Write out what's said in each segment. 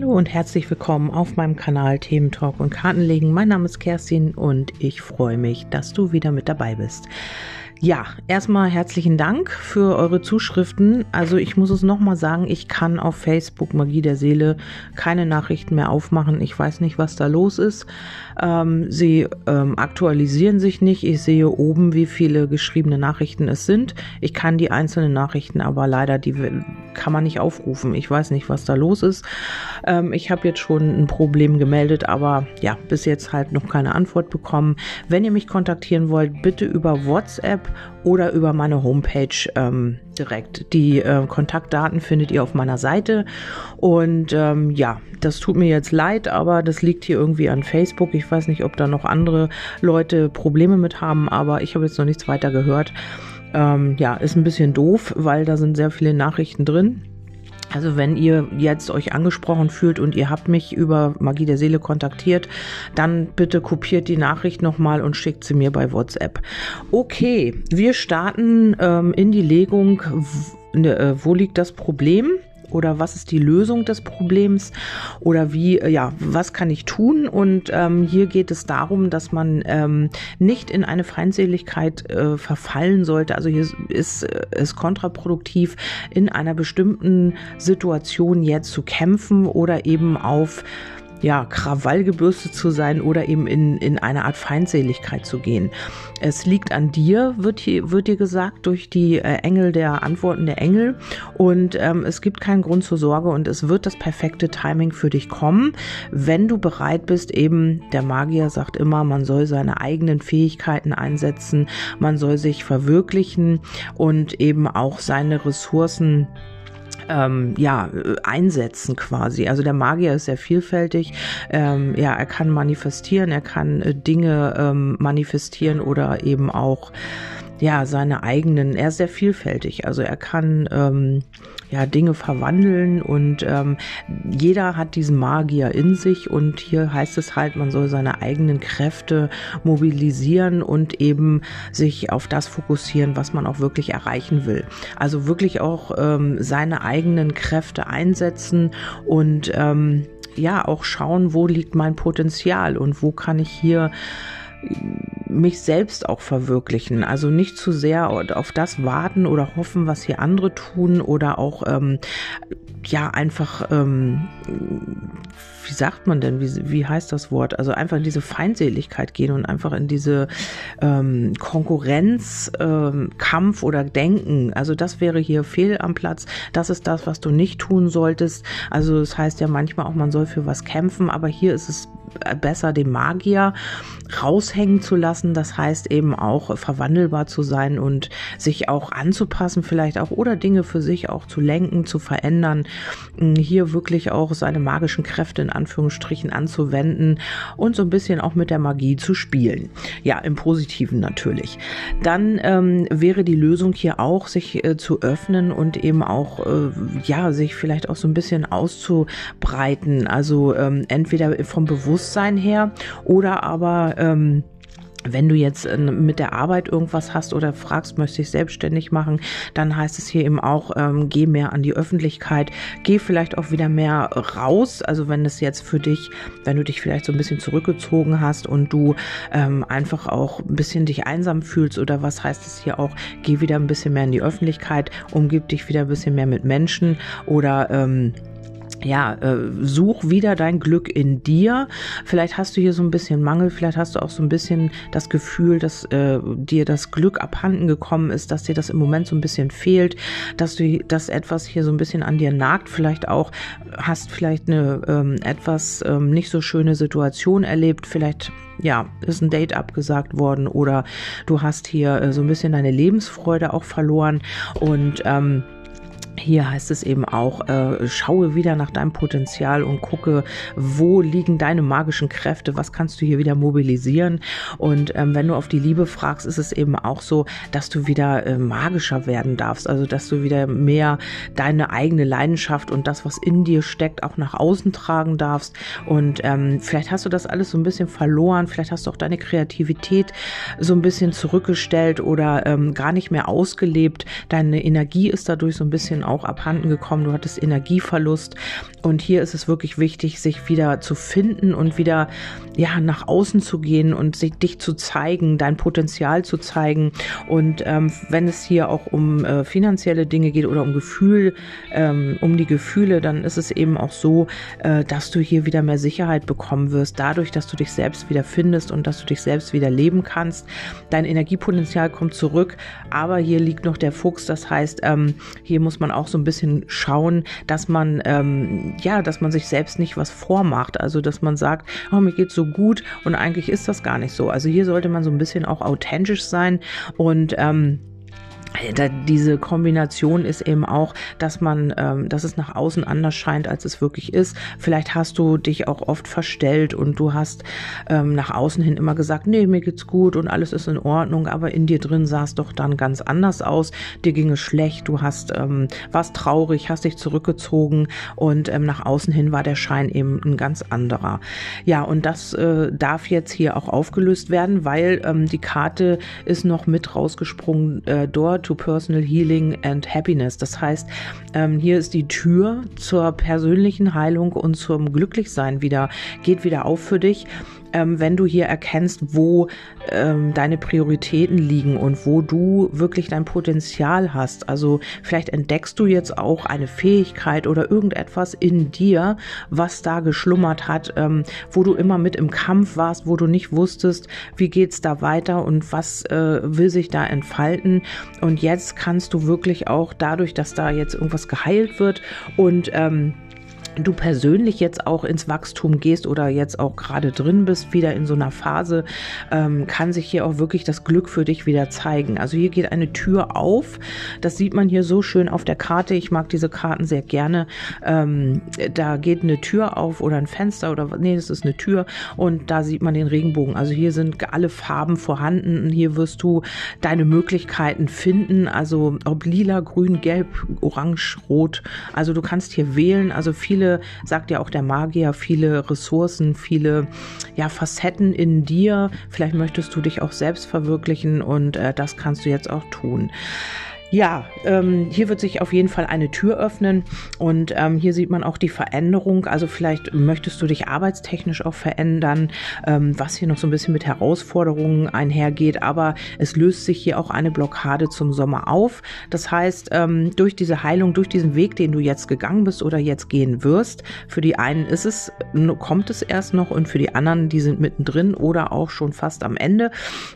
Hallo und herzlich willkommen auf meinem Kanal Themen Talk und Kartenlegen. Mein Name ist Kerstin und ich freue mich, dass du wieder mit dabei bist. Ja, erstmal herzlichen Dank für eure Zuschriften. Also ich muss es nochmal sagen, ich kann auf Facebook Magie der Seele keine Nachrichten mehr aufmachen. Ich weiß nicht, was da los ist. Ähm, sie ähm, aktualisieren sich nicht. Ich sehe oben, wie viele geschriebene Nachrichten es sind. Ich kann die einzelnen Nachrichten aber leider, die kann man nicht aufrufen. Ich weiß nicht, was da los ist. Ähm, ich habe jetzt schon ein Problem gemeldet, aber ja, bis jetzt halt noch keine Antwort bekommen. Wenn ihr mich kontaktieren wollt, bitte über WhatsApp oder über meine Homepage ähm, direkt. Die äh, Kontaktdaten findet ihr auf meiner Seite. Und ähm, ja, das tut mir jetzt leid, aber das liegt hier irgendwie an Facebook. Ich weiß nicht, ob da noch andere Leute Probleme mit haben, aber ich habe jetzt noch nichts weiter gehört. Ähm, ja, ist ein bisschen doof, weil da sind sehr viele Nachrichten drin. Also wenn ihr jetzt euch angesprochen fühlt und ihr habt mich über Magie der Seele kontaktiert, dann bitte kopiert die Nachricht nochmal und schickt sie mir bei WhatsApp. Okay, wir starten ähm, in die Legung. W äh, wo liegt das Problem? Oder was ist die Lösung des Problems oder wie, äh, ja, was kann ich tun? Und ähm, hier geht es darum, dass man ähm, nicht in eine Feindseligkeit äh, verfallen sollte. Also hier ist es kontraproduktiv, in einer bestimmten Situation jetzt zu kämpfen oder eben auf ja, Krawall gebürstet zu sein oder eben in, in eine Art Feindseligkeit zu gehen. Es liegt an dir, wird hier, wird dir gesagt, durch die äh, Engel der Antworten der Engel. Und ähm, es gibt keinen Grund zur Sorge und es wird das perfekte Timing für dich kommen, wenn du bereit bist, eben, der Magier sagt immer, man soll seine eigenen Fähigkeiten einsetzen, man soll sich verwirklichen und eben auch seine Ressourcen ähm, ja, einsetzen quasi. Also der Magier ist sehr vielfältig. Ähm, ja, er kann manifestieren, er kann äh, Dinge ähm, manifestieren oder eben auch ja, seine eigenen, er ist sehr vielfältig. Also er kann ähm, ja Dinge verwandeln und ähm, jeder hat diesen Magier in sich und hier heißt es halt, man soll seine eigenen Kräfte mobilisieren und eben sich auf das fokussieren, was man auch wirklich erreichen will. Also wirklich auch ähm, seine eigenen Kräfte einsetzen und ähm, ja auch schauen, wo liegt mein Potenzial und wo kann ich hier mich selbst auch verwirklichen. Also nicht zu sehr auf das warten oder hoffen, was hier andere tun oder auch ähm, ja einfach ähm, wie sagt man denn, wie, wie heißt das Wort? Also einfach in diese Feindseligkeit gehen und einfach in diese ähm, Konkurrenz, ähm, Kampf oder Denken. Also das wäre hier fehl am Platz. Das ist das, was du nicht tun solltest. Also das heißt ja manchmal auch, man soll für was kämpfen, aber hier ist es besser, den Magier raushängen zu lassen. Das heißt eben auch verwandelbar zu sein und sich auch anzupassen, vielleicht auch oder Dinge für sich auch zu lenken, zu verändern. Hier wirklich auch seine magischen Kräfte in Anführungsstrichen anzuwenden und so ein bisschen auch mit der Magie zu spielen. Ja, im Positiven natürlich. Dann ähm, wäre die Lösung hier auch, sich äh, zu öffnen und eben auch, äh, ja, sich vielleicht auch so ein bisschen auszubreiten. Also ähm, entweder vom Bewusstsein her oder aber ähm, wenn du jetzt äh, mit der Arbeit irgendwas hast oder fragst, möchte ich selbstständig machen, dann heißt es hier eben auch, ähm, geh mehr an die Öffentlichkeit, geh vielleicht auch wieder mehr raus. Also wenn es jetzt für dich, wenn du dich vielleicht so ein bisschen zurückgezogen hast und du ähm, einfach auch ein bisschen dich einsam fühlst oder was heißt es hier auch, geh wieder ein bisschen mehr in die Öffentlichkeit, umgib dich wieder ein bisschen mehr mit Menschen oder ähm, ja, äh, such wieder dein Glück in dir. Vielleicht hast du hier so ein bisschen Mangel, vielleicht hast du auch so ein bisschen das Gefühl, dass äh, dir das Glück abhanden gekommen ist, dass dir das im Moment so ein bisschen fehlt, dass du dass etwas hier so ein bisschen an dir nagt. Vielleicht auch hast vielleicht eine ähm, etwas ähm, nicht so schöne Situation erlebt. Vielleicht ja, ist ein Date abgesagt worden oder du hast hier äh, so ein bisschen deine Lebensfreude auch verloren und ähm, hier heißt es eben auch, äh, schaue wieder nach deinem Potenzial und gucke, wo liegen deine magischen Kräfte, was kannst du hier wieder mobilisieren. Und ähm, wenn du auf die Liebe fragst, ist es eben auch so, dass du wieder äh, magischer werden darfst, also dass du wieder mehr deine eigene Leidenschaft und das, was in dir steckt, auch nach außen tragen darfst. Und ähm, vielleicht hast du das alles so ein bisschen verloren, vielleicht hast du auch deine Kreativität so ein bisschen zurückgestellt oder ähm, gar nicht mehr ausgelebt. Deine Energie ist dadurch so ein bisschen auch abhanden gekommen. Du hattest Energieverlust. Und hier ist es wirklich wichtig, sich wieder zu finden und wieder ja nach außen zu gehen und sich, dich zu zeigen, dein Potenzial zu zeigen. Und ähm, wenn es hier auch um äh, finanzielle Dinge geht oder um Gefühl, ähm, um die Gefühle, dann ist es eben auch so, äh, dass du hier wieder mehr Sicherheit bekommen wirst, dadurch, dass du dich selbst wieder findest und dass du dich selbst wieder leben kannst. Dein Energiepotenzial kommt zurück, aber hier liegt noch der Fuchs. Das heißt, ähm, hier muss man auch so ein bisschen schauen, dass man ähm, ja, dass man sich selbst nicht was vormacht. Also, dass man sagt, oh, mir geht's so gut und eigentlich ist das gar nicht so. Also hier sollte man so ein bisschen auch authentisch sein und ähm, diese Kombination ist eben auch, dass man, ähm, dass es nach außen anders scheint, als es wirklich ist. Vielleicht hast du dich auch oft verstellt und du hast ähm, nach außen hin immer gesagt, nee, mir geht's gut und alles ist in Ordnung, aber in dir drin sah es doch dann ganz anders aus. Dir ging es schlecht, du hast, ähm, warst traurig, hast dich zurückgezogen und ähm, nach außen hin war der Schein eben ein ganz anderer. Ja, und das äh, darf jetzt hier auch aufgelöst werden, weil ähm, die Karte ist noch mit rausgesprungen äh, dort to Personal Healing and Happiness. Das heißt, ähm, hier ist die Tür zur persönlichen Heilung und zum Glücklichsein wieder, geht wieder auf für dich ähm, wenn du hier erkennst, wo ähm, deine Prioritäten liegen und wo du wirklich dein Potenzial hast. Also vielleicht entdeckst du jetzt auch eine Fähigkeit oder irgendetwas in dir, was da geschlummert hat, ähm, wo du immer mit im Kampf warst, wo du nicht wusstest, wie geht's da weiter und was äh, will sich da entfalten. Und jetzt kannst du wirklich auch dadurch, dass da jetzt irgendwas geheilt wird und ähm, du persönlich jetzt auch ins Wachstum gehst oder jetzt auch gerade drin bist, wieder in so einer Phase, ähm, kann sich hier auch wirklich das Glück für dich wieder zeigen. Also hier geht eine Tür auf. Das sieht man hier so schön auf der Karte. Ich mag diese Karten sehr gerne. Ähm, da geht eine Tür auf oder ein Fenster oder nee, das ist eine Tür und da sieht man den Regenbogen. Also hier sind alle Farben vorhanden. Hier wirst du deine Möglichkeiten finden. Also ob lila, grün, gelb, orange, rot. Also du kannst hier wählen. Also viele viele, sagt ja auch der Magier, viele Ressourcen, viele ja, Facetten in dir. Vielleicht möchtest du dich auch selbst verwirklichen und äh, das kannst du jetzt auch tun. Ja, ähm, hier wird sich auf jeden Fall eine Tür öffnen und ähm, hier sieht man auch die Veränderung. Also vielleicht möchtest du dich arbeitstechnisch auch verändern, ähm, was hier noch so ein bisschen mit Herausforderungen einhergeht, aber es löst sich hier auch eine Blockade zum Sommer auf. Das heißt, ähm, durch diese Heilung, durch diesen Weg, den du jetzt gegangen bist oder jetzt gehen wirst, für die einen ist es, kommt es erst noch und für die anderen, die sind mittendrin oder auch schon fast am Ende,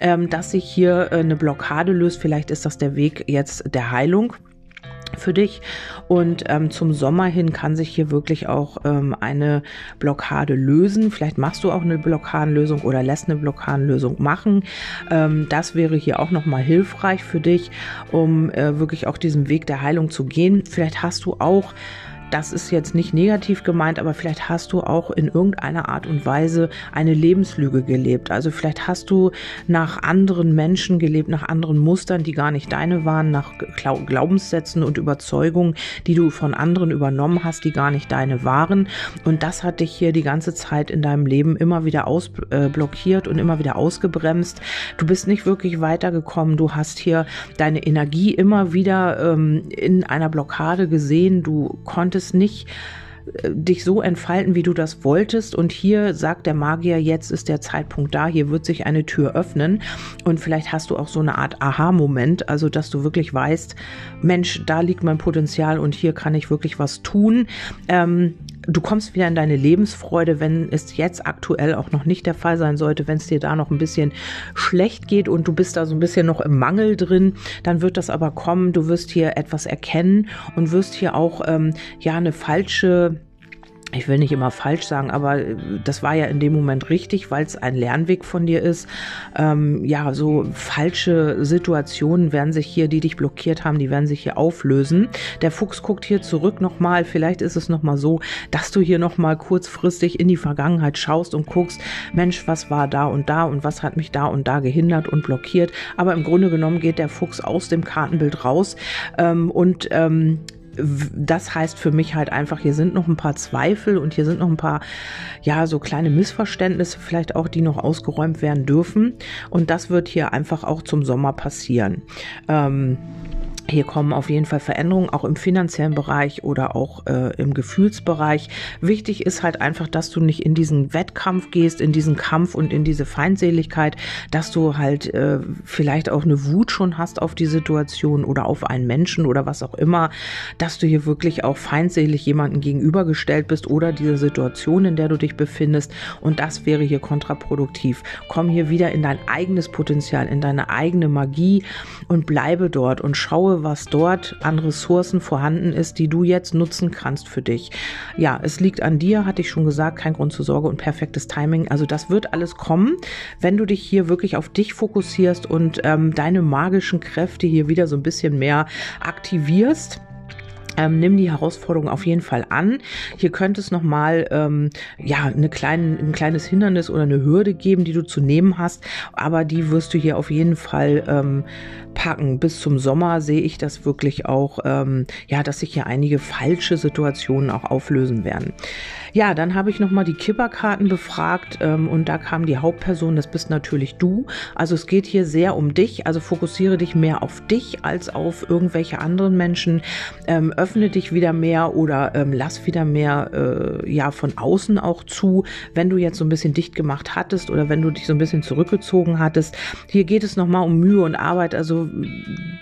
ähm, dass sich hier äh, eine Blockade löst. Vielleicht ist das der Weg jetzt der Heilung für dich. Und ähm, zum Sommer hin kann sich hier wirklich auch ähm, eine Blockade lösen. Vielleicht machst du auch eine Blockadenlösung oder lässt eine Blockadenlösung machen. Ähm, das wäre hier auch nochmal hilfreich für dich, um äh, wirklich auch diesen Weg der Heilung zu gehen. Vielleicht hast du auch das ist jetzt nicht negativ gemeint, aber vielleicht hast du auch in irgendeiner Art und Weise eine Lebenslüge gelebt. Also vielleicht hast du nach anderen Menschen gelebt, nach anderen Mustern, die gar nicht deine waren, nach Glaubenssätzen und Überzeugungen, die du von anderen übernommen hast, die gar nicht deine waren. Und das hat dich hier die ganze Zeit in deinem Leben immer wieder ausblockiert äh, und immer wieder ausgebremst. Du bist nicht wirklich weitergekommen. Du hast hier deine Energie immer wieder ähm, in einer Blockade gesehen. Du konntest konntest nicht äh, dich so entfalten, wie du das wolltest. Und hier sagt der Magier, jetzt ist der Zeitpunkt da, hier wird sich eine Tür öffnen. Und vielleicht hast du auch so eine Art Aha-Moment, also dass du wirklich weißt, Mensch, da liegt mein Potenzial und hier kann ich wirklich was tun. Ähm, du kommst wieder in deine Lebensfreude, wenn es jetzt aktuell auch noch nicht der Fall sein sollte, wenn es dir da noch ein bisschen schlecht geht und du bist da so ein bisschen noch im Mangel drin, dann wird das aber kommen. Du wirst hier etwas erkennen und wirst hier auch ähm, ja eine falsche ich will nicht immer falsch sagen, aber äh, das war ja in dem Moment richtig, weil es ein Lernweg von dir ist. Ähm, ja, so falsche Situationen werden sich hier, die dich blockiert haben, die werden sich hier auflösen. Der Fuchs guckt hier zurück nochmal. Vielleicht ist es nochmal so, dass du hier nochmal kurzfristig in die Vergangenheit schaust und guckst, Mensch, was war da und da und was hat mich da und da gehindert und blockiert. Aber im Grunde genommen geht der Fuchs aus dem Kartenbild raus ähm, und ähm, das heißt für mich halt einfach, hier sind noch ein paar Zweifel und hier sind noch ein paar, ja, so kleine Missverständnisse vielleicht auch, die noch ausgeräumt werden dürfen. Und das wird hier einfach auch zum Sommer passieren. Ähm, Hier kommen auf jeden Fall Veränderungen, auch im finanziellen Bereich oder auch äh, im Gefühlsbereich. Wichtig ist halt einfach, dass du nicht in diesen Wettkampf gehst, in diesen Kampf und in diese Feindseligkeit, dass du halt äh, vielleicht auch eine Wut schon hast auf die Situation oder auf einen Menschen oder was auch immer, dass du hier wirklich auch feindselig jemanden gegenübergestellt bist oder diese Situation, in der du dich befindest. Und das wäre hier kontraproduktiv. Komm hier wieder in dein eigenes Potenzial, in deine eigene Magie und bleibe dort und schaue, was dort an Ressourcen vorhanden ist, die du jetzt nutzen kannst für dich. Ja, es liegt an dir, hatte ich schon gesagt, kein Grund zur Sorge und perfektes Timing. Also das wird alles kommen, wenn du dich hier wirklich auf dich fokussierst und ähm, deine magischen Kräfte hier wieder so ein bisschen mehr aktivierst. Ähm, nimm die Herausforderung auf jeden Fall an. Hier könnte es nochmal ähm, ja, eine kleine, ein kleines Hindernis oder eine Hürde geben, die du zu nehmen hast, aber die wirst du hier auf jeden Fall ähm, packen. Bis zum Sommer sehe ich das wirklich auch, ähm, ja, dass sich hier einige falsche Situationen auch auflösen werden. Ja, dann habe ich nochmal die Kipperkarten befragt ähm, und da kam die Hauptperson, das bist natürlich du. Also es geht hier sehr um dich, also fokussiere dich mehr auf dich als auf irgendwelche anderen Menschen. Ähm, öffne dich wieder mehr oder ähm, lass wieder mehr äh, ja von außen auch zu, wenn du jetzt so ein bisschen dicht gemacht hattest oder wenn du dich so ein bisschen zurückgezogen hattest. Hier geht es nochmal um Mühe und Arbeit, also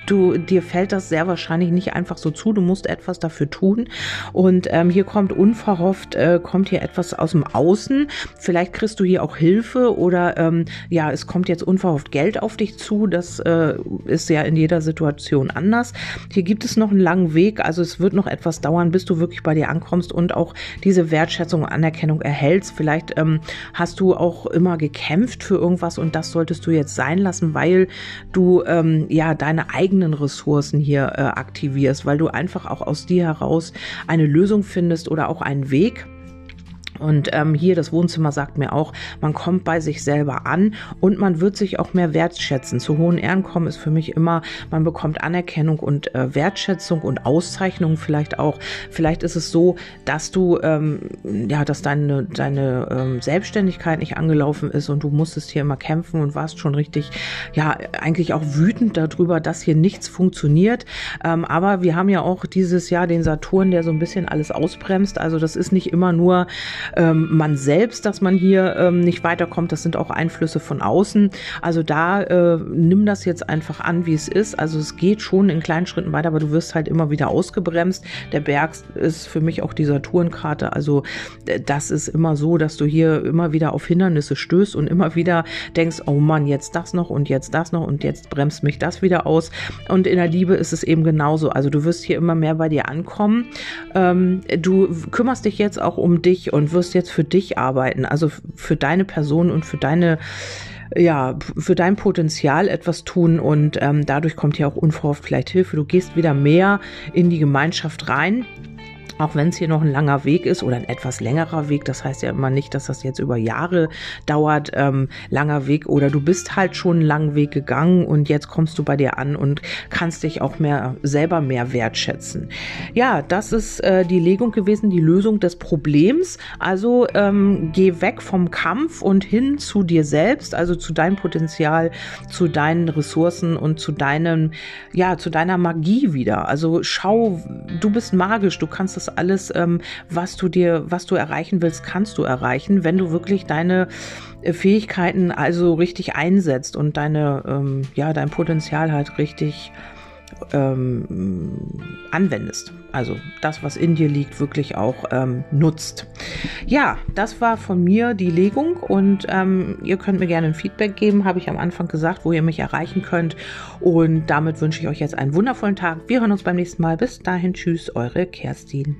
du, dir fällt das sehr wahrscheinlich nicht einfach so zu. Du musst etwas dafür tun. Und ähm, hier kommt unverhofft, äh, kommt hier etwas aus dem Außen. Vielleicht kriegst du hier auch Hilfe oder ähm, ja, es kommt jetzt unverhofft Geld auf dich zu. Das äh, ist ja in jeder Situation anders. Hier gibt es noch einen langen Weg. Also es wird noch etwas dauern, bis du wirklich bei dir ankommst und auch diese Wertschätzung und Anerkennung erhältst. Vielleicht ähm, hast du auch immer gekämpft für irgendwas und das solltest du jetzt sein lassen, weil du ähm, ja deine eigenen Ressourcen hier äh, aktivierst, weil du einfach auch aus dir heraus eine Lösung findest oder auch einen Weg und ähm, hier das Wohnzimmer sagt mir auch, man kommt bei sich selber an und man wird sich auch mehr wertschätzen. Zu hohen Ehren kommen ist für mich immer, man bekommt Anerkennung und äh, Wertschätzung und Auszeichnung vielleicht auch. Vielleicht ist es so, dass du, ähm, ja, dass deine, deine ähm, Selbstständigkeit nicht angelaufen ist und du musstest hier immer kämpfen und warst schon richtig, ja, eigentlich auch wütend darüber, dass hier nichts funktioniert. Ähm, aber wir haben ja auch dieses Jahr den Saturn, der so ein bisschen alles ausbremst. Also das ist nicht immer nur ähm, man selbst, dass man hier ähm, nicht weiterkommt. Das sind auch Einflüsse von außen. Also da äh, nimm das jetzt einfach an, wie es ist. Also es geht schon in kleinen Schritten weiter, aber du wirst halt immer wieder ausgebremst. Der Berg ist für mich auch die Saturnkarte. Also äh, das ist immer so, dass du hier immer wieder auf Hindernisse stößt und immer wieder denkst, oh Mann, jetzt das noch und jetzt das noch und jetzt bremst mich das wieder aus. Und in der Liebe ist es eben genauso. Also du wirst hier immer mehr bei dir ankommen. Ähm, du kümmerst dich jetzt auch um dich und wirst jetzt für dich arbeiten, also für deine Person und für deine ja, für dein Potenzial etwas tun und ähm, dadurch kommt ja auch unverhofft vielleicht Hilfe. Du gehst wieder mehr in die Gemeinschaft rein auch wenn es hier noch ein langer Weg ist oder ein etwas längerer Weg, das heißt ja immer nicht, dass das jetzt über Jahre dauert, ähm, langer Weg oder du bist halt schon einen langen Weg gegangen und jetzt kommst du bei dir an und kannst dich auch mehr selber mehr wertschätzen. Ja, das ist äh, die Legung gewesen, die Lösung des Problems. Also ähm, geh weg vom Kampf und hin zu dir selbst, also zu deinem Potenzial, zu deinen Ressourcen und zu deinem, ja, zu deiner Magie wieder. Also schau, du bist magisch, du kannst das das alles, ähm, was du dir, was du erreichen willst, kannst du erreichen, wenn du wirklich deine äh, Fähigkeiten also richtig einsetzt und deine, ähm, ja, dein Potenzial halt richtig ähm, anwendest. Also das, was in dir liegt, wirklich auch ähm, nutzt. Ja, das war von mir die Legung und ähm, ihr könnt mir gerne ein Feedback geben, habe ich am Anfang gesagt, wo ihr mich erreichen könnt. Und damit wünsche ich euch jetzt einen wundervollen Tag. Wir hören uns beim nächsten Mal. Bis dahin, tschüss, eure Kerstin.